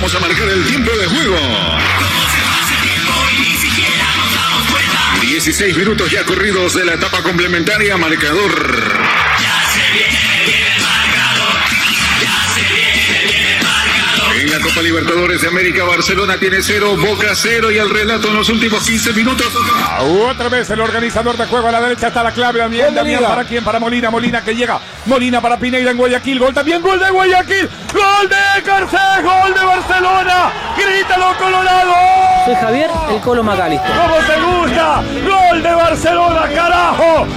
Vamos a marcar el tiempo de juego. 16 minutos ya corridos de la etapa complementaria, marcador. Copa Libertadores de América, Barcelona tiene cero, Boca cero y el relato en los últimos 15 minutos. Ah, otra vez el organizador de juego a la derecha está la clave. Damián, Damián para quién? Para Molina, Molina que llega. Molina para Pineira en Guayaquil. Gol también, gol de Guayaquil. Gol de Carcé, gol de Barcelona. Grítalo, Colorado. Soy Javier, el Colo Macalister. ¿Cómo te gusta? Gol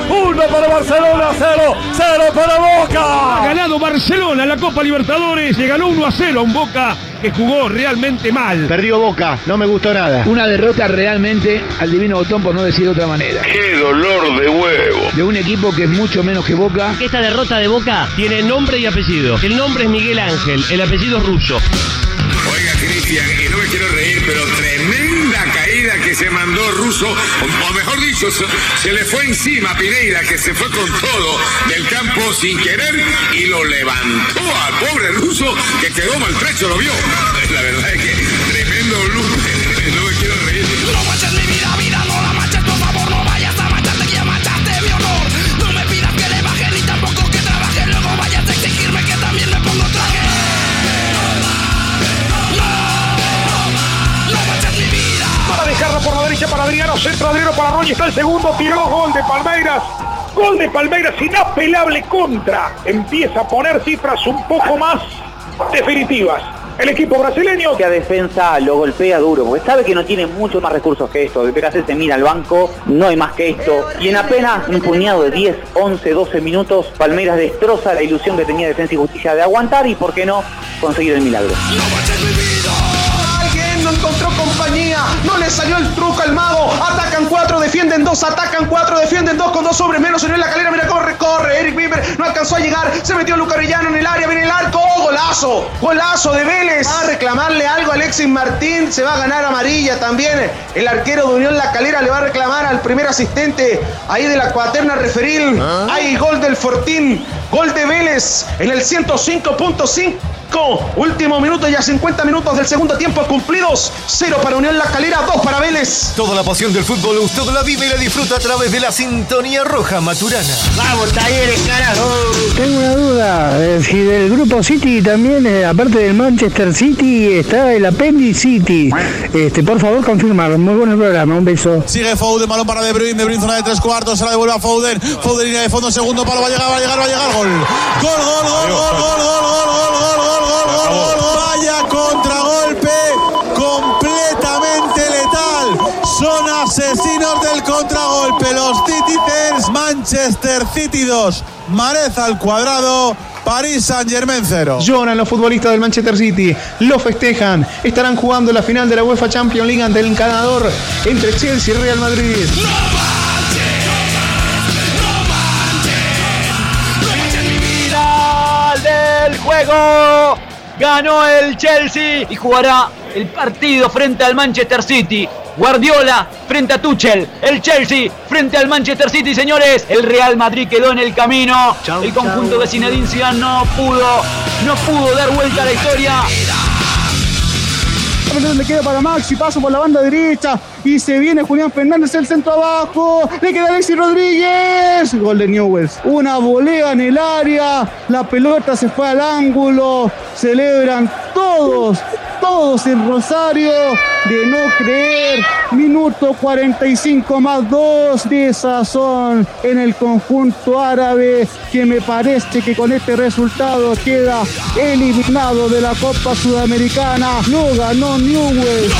1 para Barcelona, 0, 0 para Boca. Ha ganado Barcelona la Copa Libertadores, le ganó 1 a 0 a un Boca que jugó realmente mal. Perdió Boca, no me gustó nada. Una derrota realmente al divino Botón, por no decir de otra manera. ¡Qué dolor de huevo! De un equipo que es mucho menos que Boca. Esta derrota de Boca tiene nombre y apellido. El nombre es Miguel Ángel, el apellido es ruso. Oiga, Cristian, y no me quiero reír, pero tremendo se mandó Russo, o, mejor dicho, se, le fue encima Pineira, que se fue con todo del campo sin querer y lo levantó al pobre Russo, que quedó maltrecho, lo vio. La verdad es que tremendo luce, no me quiero reír. Adriano, centro para Roy, está el segundo, tiró gol de Palmeiras. Gol de Palmeiras, inapelable contra. Empieza a poner cifras un poco más definitivas. El equipo brasileño que a defensa lo golpea duro, porque sabe que no tiene mucho más recursos que esto. De Pegasus se mira al banco, no hay más que esto. Y en apenas un puñado de 10, 11, 12 minutos, Palmeiras destroza la ilusión que tenía Defensa y Justicia de aguantar y, por qué no, conseguir el milagro. No salió el truco al mago. Atacan cuatro, defienden dos, atacan cuatro, defienden dos con dos hombres menos. En la calera, mira, corre, corre. Eric Bieber no alcanzó a llegar, se metió Lucarellano en el área, viene el arco. ¡Oh, golazo! Golazo de Vélez. Va a reclamarle algo a Alexis Martín, se va a ganar amarilla también. El arquero de Unión La Calera le va a reclamar al primer asistente ahí de la cuaterna referil. Hay gol del Fortín, gol de Vélez en el 105.5. Último minuto, ya 50 minutos del segundo tiempo cumplidos. Cero para Unión La Calera, dos para Vélez. Toda la pasión del fútbol usted la vive y la disfruta a través de la sintonía roja maturana. Vamos, talleres, carajo. Tengo una duda, eh, si del grupo City también, eh, aparte del Manchester City, está el Appendiz City. Este, por favor, confirmarlo. Muy buen programa, un beso. Sigue Foden, balón para De Bruyne, De Bruyne zona de tres cuartos, se la devuelve a Foden, Foden línea de fondo, segundo palo, va a llegar, va a llegar, va a llegar, gol. Gol, gol, gol, gol, gol, gol, gol, gol, gol, gol, gol, gol, gol. Vaya Manchester City 2, Mareza al cuadrado. París Saint Germain 0. Lloran los futbolistas del Manchester City, lo festejan, estarán jugando la final de la UEFA Champions League ante el encanador entre Chelsea y Real Madrid. Final del juego. Ganó el Chelsea y jugará el partido frente al Manchester City. Guardiola frente a Tuchel. El Chelsea frente al Manchester City, señores. El Real Madrid quedó en el camino. el conjunto de Zinedine Zidane no pudo, no pudo dar vuelta a la historia. Le queda para Maxi, paso por la banda derecha y se viene Julián Fernández el centro abajo. Le queda Alexis Rodríguez. Gol de Newells. Una volea en el área. La pelota se fue al ángulo. Celebran todos, todos en Rosario. De no creer. Minuto 45 más 2 de sazón en el conjunto árabe. Que me parece que con este resultado queda eliminado de la Copa Sudamericana. Lo ganó Newells.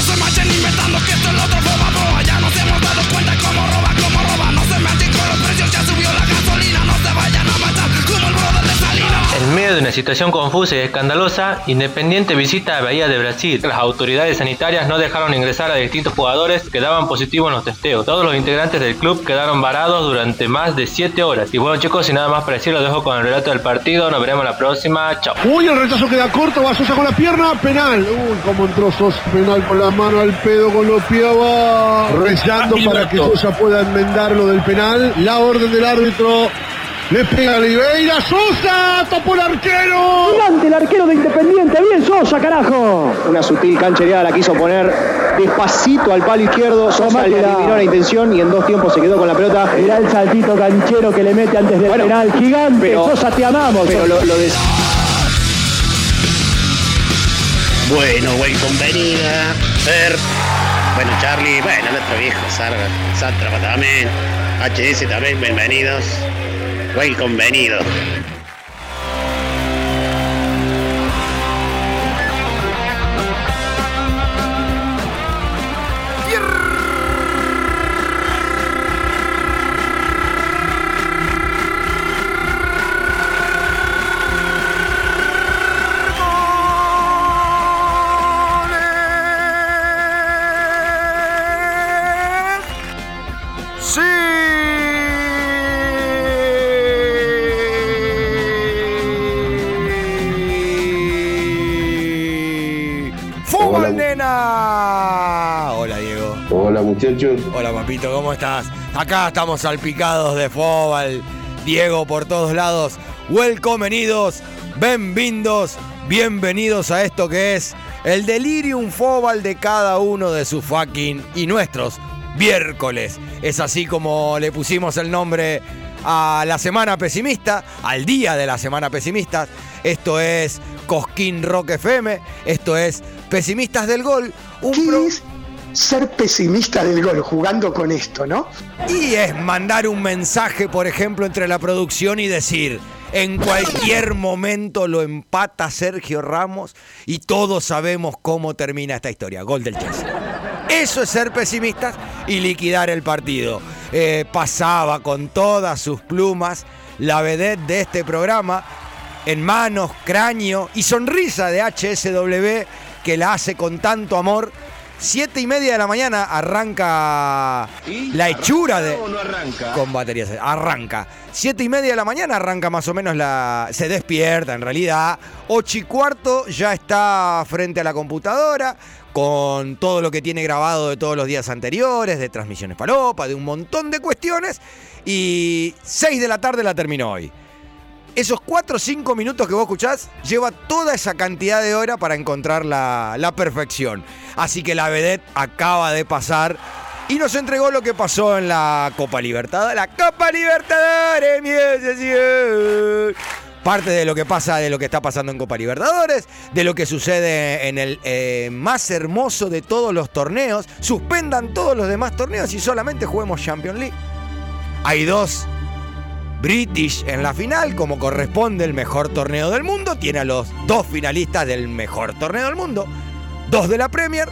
Medio de una situación confusa y escandalosa, Independiente visita a Bahía de Brasil. Las autoridades sanitarias no dejaron ingresar a distintos jugadores que daban positivo en los testeos. Todos los integrantes del club quedaron varados durante más de 7 horas. Y bueno chicos, sin nada más para decir, lo dejo con el relato del partido. Nos veremos la próxima. Chao. Uy, el rechazo queda corto, va Sosa con la pierna, penal. Uy, cómo entró Sosa, penal con la mano al pedo, con los pies abajo. Rezando para que Sosa pueda enmendar lo del penal. La orden del árbitro. Le pega Oliveira, Sosa, topó el arquero. Delante el arquero de Independiente. Bien Sosa, carajo. Una sutil canchereada la quiso poner despacito al palo izquierdo. Sosa le adivinó la intención y en dos tiempos se quedó con la pelota. Mirá el saltito canchero que le mete antes del Bueno, penal. Gigante. pero- Sosa, te amamos. Pero lo, lo de Bueno, welcome venida, Fer. Bueno, Charlie, bueno, nuestro viejo Sarga, Sátrapa también, HS también, bienvenidos. Welcome venido. ¡Sí! Muchachos. Hola, papito, ¿cómo estás? Acá estamos salpicados de fútbol. Diego por todos lados. Welcomenidos, bienvenidos, bienvenidos a esto que es el delirium fútbol de cada uno de sus fucking y nuestros miércoles. Es así como le pusimos el nombre a la semana pesimista, al día de la semana pesimista. Esto es Cosquín Rock FM, esto es Pesimistas del Gol. Un ser pesimista del gol jugando con esto, ¿no? Y es mandar un mensaje, por ejemplo, entre la producción y decir, en cualquier momento lo empata Sergio Ramos y todos sabemos cómo termina esta historia. Gol del Chelsea. Eso es ser pesimistas y liquidar el partido. Eh, pasaba con todas sus plumas la vedette de este programa en manos, cráneo y sonrisa de HSW que la hace con tanto amor. Siete y media de la mañana arranca la hechura de. ¿O no arranca? Con baterías. Arranca. Siete y media de la mañana arranca más o menos la. Se despierta en realidad. Ocho y cuarto ya está frente a la computadora. Con todo lo que tiene grabado de todos los días anteriores, de transmisiones palopa, de un montón de cuestiones. Y seis de la tarde la terminó hoy. Esos 4 o 5 minutos que vos escuchás lleva toda esa cantidad de hora para encontrar la, la perfección. Así que la vedette acaba de pasar y nos entregó lo que pasó en la Copa Libertadores. La Copa Libertadores, mi. Parte de lo que pasa, de lo que está pasando en Copa Libertadores, de lo que sucede en el eh, más hermoso de todos los torneos. Suspendan todos los demás torneos y solamente juguemos Champions League. Hay dos British en la final, como corresponde el mejor torneo del mundo. Tiene a los dos finalistas del mejor torneo del mundo. Dos de la Premier.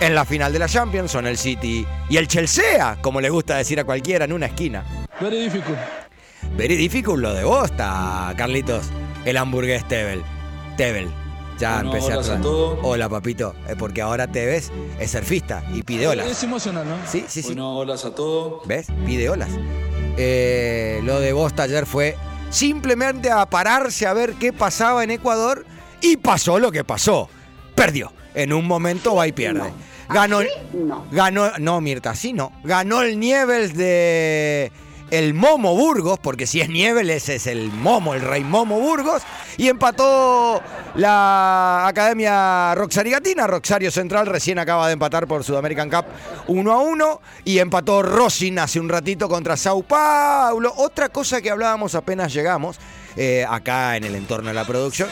En la final de la Champions son el City y el Chelsea, como le gusta decir a cualquiera en una esquina. Very difficult. Very difficult lo de Bosta, Carlitos. El hamburgués Tebel. Tebel. Ya Bueno, empecé hola a a todos. Hola, papito. Porque ahora te ves, es surfista y pide olas. Es emocional, ¿no? Sí, sí, sí. Bueno, holas a todos. ¿Ves? Pide olas. Eh, lo de Bosta ayer fue simplemente a pararse a ver qué pasaba en Ecuador y pasó lo que pasó. Perdió. En un momento va y pierde. Ganó, No. ganó, no, Mirta, así no. Ganó el Nieves de el Momo Burgos, porque si es Nieves ese es el Momo, el rey Momo Burgos, y empató la Academia Roxarigatina. Roxario Central recién acaba de empatar por Sudamerican Cup 1 a 1 y empató Rosin hace un ratito contra Sao Paulo. Otra cosa que hablábamos apenas llegamos eh, acá en el entorno de la producción.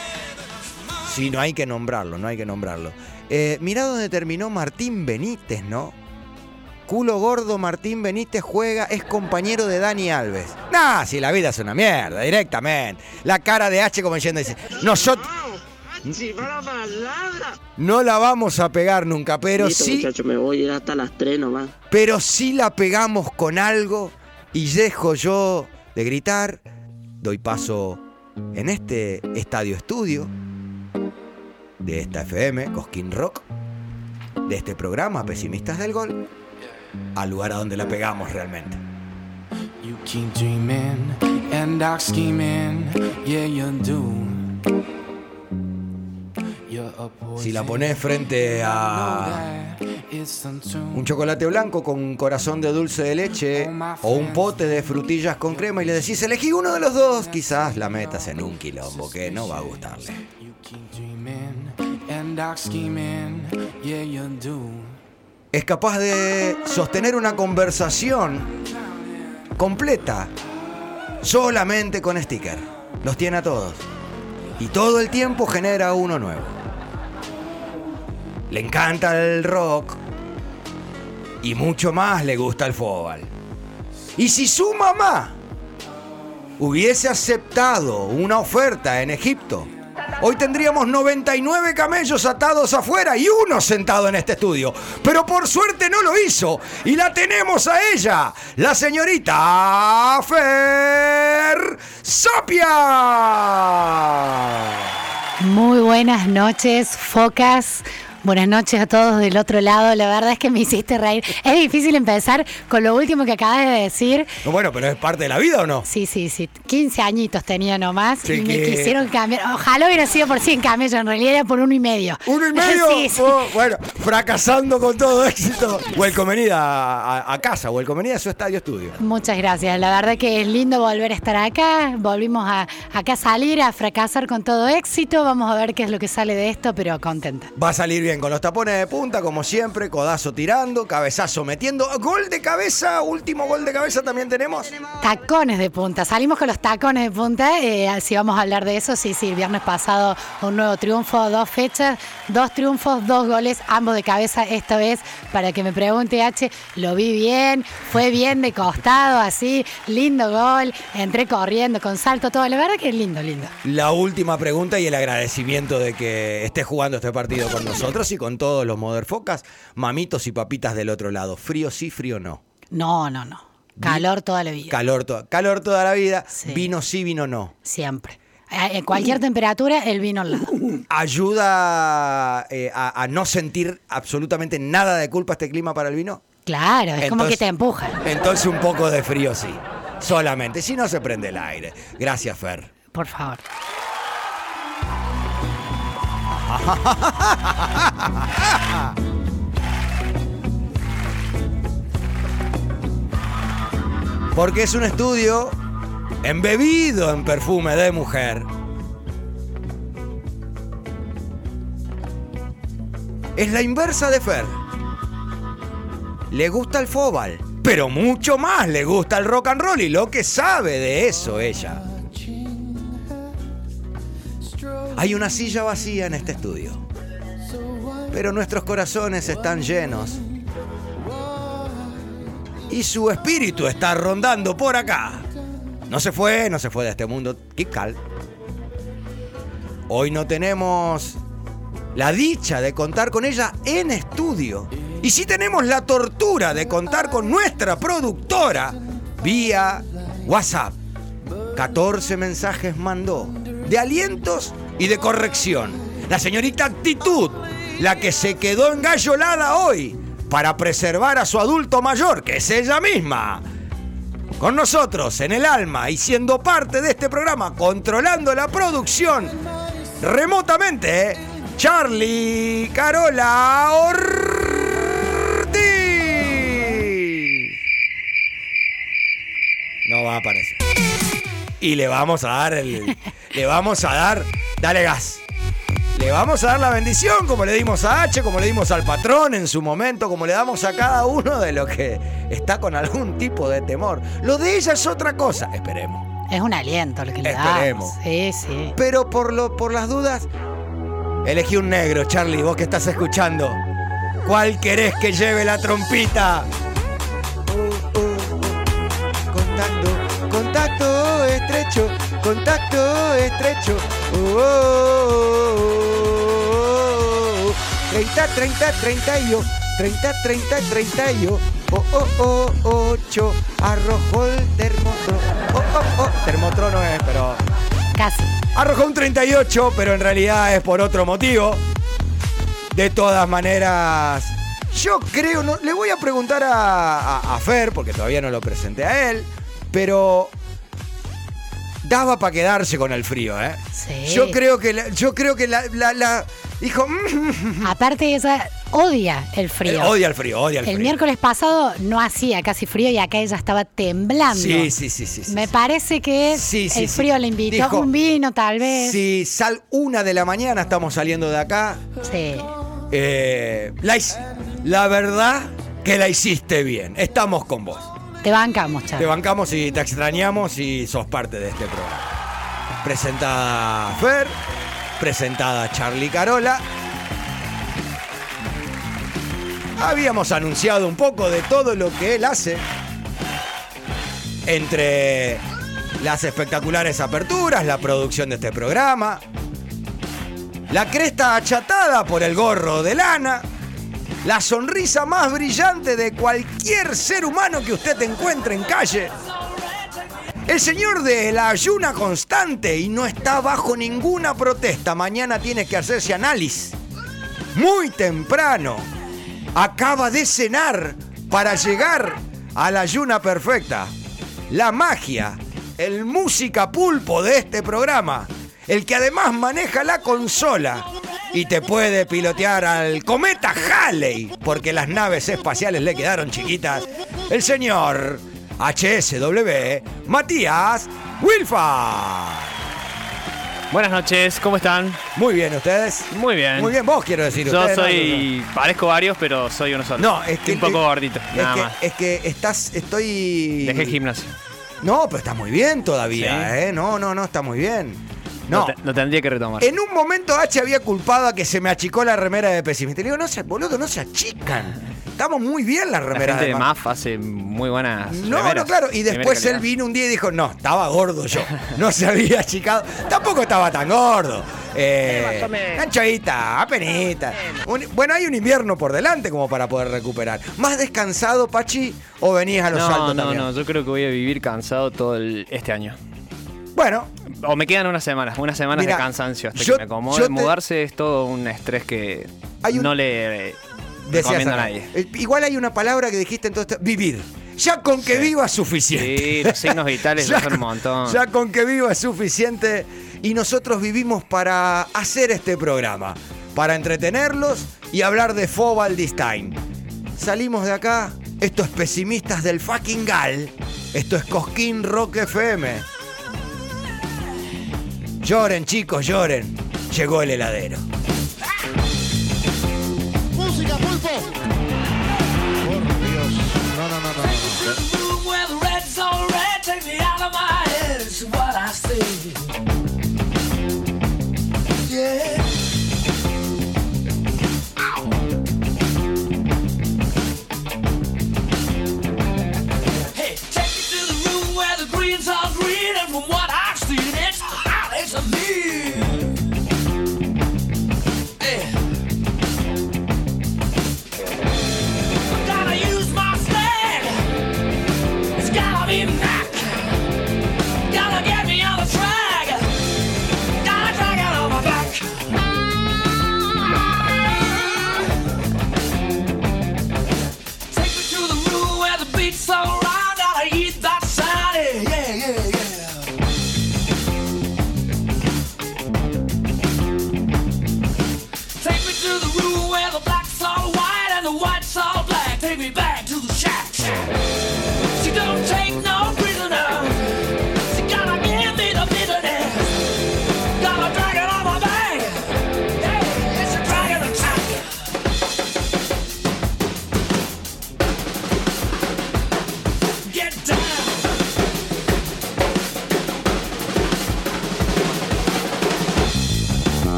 Sí, no hay que nombrarlo, no hay que nombrarlo. Eh, mirá dónde terminó Martín Benítez, ¿no? Culo gordo Martín Benítez juega, es compañero de Dani Alves. Nah, si la vida es una mierda, directamente. La cara de H como diciendo, dice, nosotros... No la vamos a pegar nunca, pero Listo, sí... muchacho, me voy a ir hasta las 3 nomás. Pero sí la pegamos con algo y dejo yo de gritar. Doy paso en este estadio estudio de esta FM, Cosquín Rock, de este programa Pesimistas del Gol, al lugar a donde la pegamos realmente. You keep dreaming and dark scheming, yeah you do. You're a Si la pones frente a un chocolate blanco con un corazón de dulce de leche o un pote de frutillas con crema y le decís elegí uno de los dos, quizás la metas en un quilombo que no va a gustarle. Es capaz de sostener una conversación completa solamente con sticker. Los tiene a todos. Y todo el tiempo genera uno nuevo. Le encanta el rock y mucho más le gusta el fútbol. Y si su mamá hubiese aceptado una oferta en Egipto, hoy tendríamos 99 camellos atados afuera y uno sentado en este estudio. Pero por suerte no lo hizo y la tenemos a ella, la señorita Fer Sapia. Muy buenas noches, focas. Buenas noches a todos del otro lado. La verdad es que me hiciste reír. Es difícil empezar con lo último que acabas de decir. Bueno, pero es parte de la vida o no? Sí, sí, sí. 15 añitos tenía nomás Sí, y me que- quisieron cambiar. Ojalá hubiera sido por 100 camellos, en realidad era por uno y medio. ¿Uno y medio? sí, sí. Oh, bueno, fracasando con todo éxito. Welcomenida a, a- a casa, welcomenida a su estadio estudio. Muchas gracias. La verdad que es lindo volver a estar acá. Volvimos a acá a salir, a fracasar con todo éxito. Vamos a ver qué es lo que sale de esto, pero contenta. Va a salir bien con los tapones de punta, como siempre, codazo tirando, cabezazo metiendo. Gol de cabeza, último gol de cabeza también tenemos. Tacones de punta. Salimos con los tacones de punta. eh, si vamos a hablar de eso, sí, sí. El viernes pasado un nuevo triunfo, dos fechas, dos triunfos, dos goles, ambos de cabeza. Esta vez, para que me pregunte H, lo vi bien, fue bien de costado, así, lindo gol. Entré corriendo con salto, todo. La verdad que es lindo, lindo. La última pregunta y el agradecimiento de que esté jugando este partido con nosotros y con todos los Motherfocas, mamitos y papitas del otro lado. Frío sí, frío no. No, no, no. Calor toda la vida. Calor, to- calor toda la vida, vino sí, vino no. Siempre. A- En cualquier temperatura, el vino al lado. ¿Ayuda eh, a, a no sentir absolutamente nada de culpa este clima para el vino? Claro, es como que te empuja. Entonces un poco de frío sí. Solamente, si no se prende el aire. Gracias, Fer. Por favor. Porque es un estudio embebido en perfume de mujer. Es la inversa de Fer. Le gusta el fóbal, pero mucho más le gusta el rock and roll y lo que sabe de eso ella. Hay una silla vacía en este estudio, pero nuestros corazones están llenos y su espíritu está rondando por acá. No se fue, no se fue de este mundo. Kikal. Hoy no tenemos la dicha de contar con ella en estudio. Y sí tenemos la tortura de contar con nuestra productora vía WhatsApp. 14 mensajes mandó de alientos y de corrección. La señorita Actitud, la que se quedó engallolada hoy para preservar a su adulto mayor, que es ella misma. Con nosotros en el alma y siendo parte de este programa, controlando la producción remotamente. Charlie Carola Ortiz. No va a aparecer. Y le vamos a dar el. le vamos a dar. Dale gas. Le vamos a dar la bendición, como le dimos a H, como le dimos al patrón en su momento, como le damos a cada uno de los que está con algún tipo de temor. Lo de ella es otra cosa. Esperemos. Es un aliento lo que le Esperemos. damos. Sí, sí. Pero por, lo, por las dudas, elegí un negro, Charlie, vos que estás escuchando. ¿Cuál querés que lleve la trompita? Uh, uh, uh. Contacto, contacto estrecho, contacto estrecho. Oh, oh, oh, oh. 30, 30, 31, 30, 30, 31. Oh, oh, oh, 8. Arrojó el termómetro. Oh, oh, oh. No es, pero. Casi. Arrojó un 38, pero en realidad es por otro motivo. De todas maneras, yo creo, no, le voy a preguntar a, a- a Fer, porque todavía no lo presenté a él, pero daba para quedarse con el frío, ¿eh? Sí. Yo creo que, la, yo creo que la, la- la- Dijo, "Mm, Aparte ella odia el frío. Eh, odia el frío, odia el, El frío. miércoles pasado no hacía casi frío y acá ella estaba temblando. Sí, sí, sí, sí. sí. Me parece que Sí, sí, el sí. frío le invitó Dijo, un vino, tal vez. Si sal una de la mañana, estamos saliendo de acá. Sí. eh, la verdad que la hiciste bien. Estamos con vos. Te bancamos, Te Charlie. bancamos y te extrañamos y sos parte de este programa. Presentada Fer, presentada Charlie Carola. Habíamos anunciado un poco de todo lo que él hace. Entre las espectaculares aperturas, la producción de este programa, la cresta achatada por el gorro de lana, la sonrisa más brillante de cualquier ser humano que usted encuentre en calle. El señor de la ayuna constante y no está bajo ninguna protesta. Mañana tiene que hacerse análisis. Muy temprano. Acaba de cenar para llegar a la ayuna perfecta. La magia, el música pulpo de este programa. El que además maneja la consola y te puede pilotear al cometa Halley, porque las naves espaciales le quedaron chiquitas. El señor HSW, Matías Wilfa. Buenas noches, ¿cómo están? Muy bien, ¿ustedes? Muy bien. Muy bien, vos quiero decir. Yo soy. Parezco varios, pero soy uno solo. No, es que- Un poco gordito, Es nada que, más. es que estás, estoy... Dejé el gimnasio. No, pero está muy bien todavía, Sí. ¿eh? No, no, no, está muy bien. No. Lo, te- lo tendría que retomar. En un momento H había culpado a que se me achicó la remera de pesimista. Le digo, no se, boludo, no se achican. Estamos muy bien las La remeras gente de MAF. MAF hace muy buenas. No, remeras. no, claro. Y después él vino un día y dijo, no, estaba gordo yo. No se había achicado. Tampoco estaba tan gordo. Eh, más o menos. anchoita, apenita. Un- bueno, hay un invierno por delante como para poder recuperar. ¿Más descansado, Pachi? ¿O venías a los No, saltos no, también? no, yo creo que voy a vivir cansado todo el- este año. Bueno. O me quedan unas semanas, unas semanas de cansancio hasta yo- que me acomode. yo te- Mudarse es todo un estrés que un- no le recomiendo a nadie. Eh, Igual hay una palabra que dijiste entonces, vivir. Ya con que viva es suficiente. Sí, los signos vitales Ya son un montón. Ya con que viva es suficiente y nosotros vivimos para hacer este programa, para entretenerlos y hablar de Fobaldistain. Salimos de acá, esto es pesimistas del fucking Gal, esto es Cosquín Rock FM. Lloren chicos, lloren, llegó el heladero.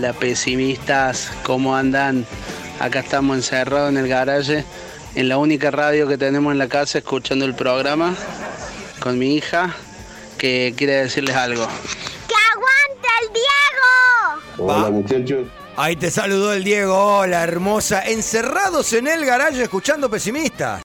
Hola pesimistas, ¿cómo andan? Acá estamos encerrados en el garaje, en la única radio que tenemos en la casa escuchando el programa con mi hija que quiere decirles algo. ¡Que aguante el Diego! Hola, muchachos. Ahí te saludó el Diego, hola hermosa, encerrados en el garaje escuchando pesimistas.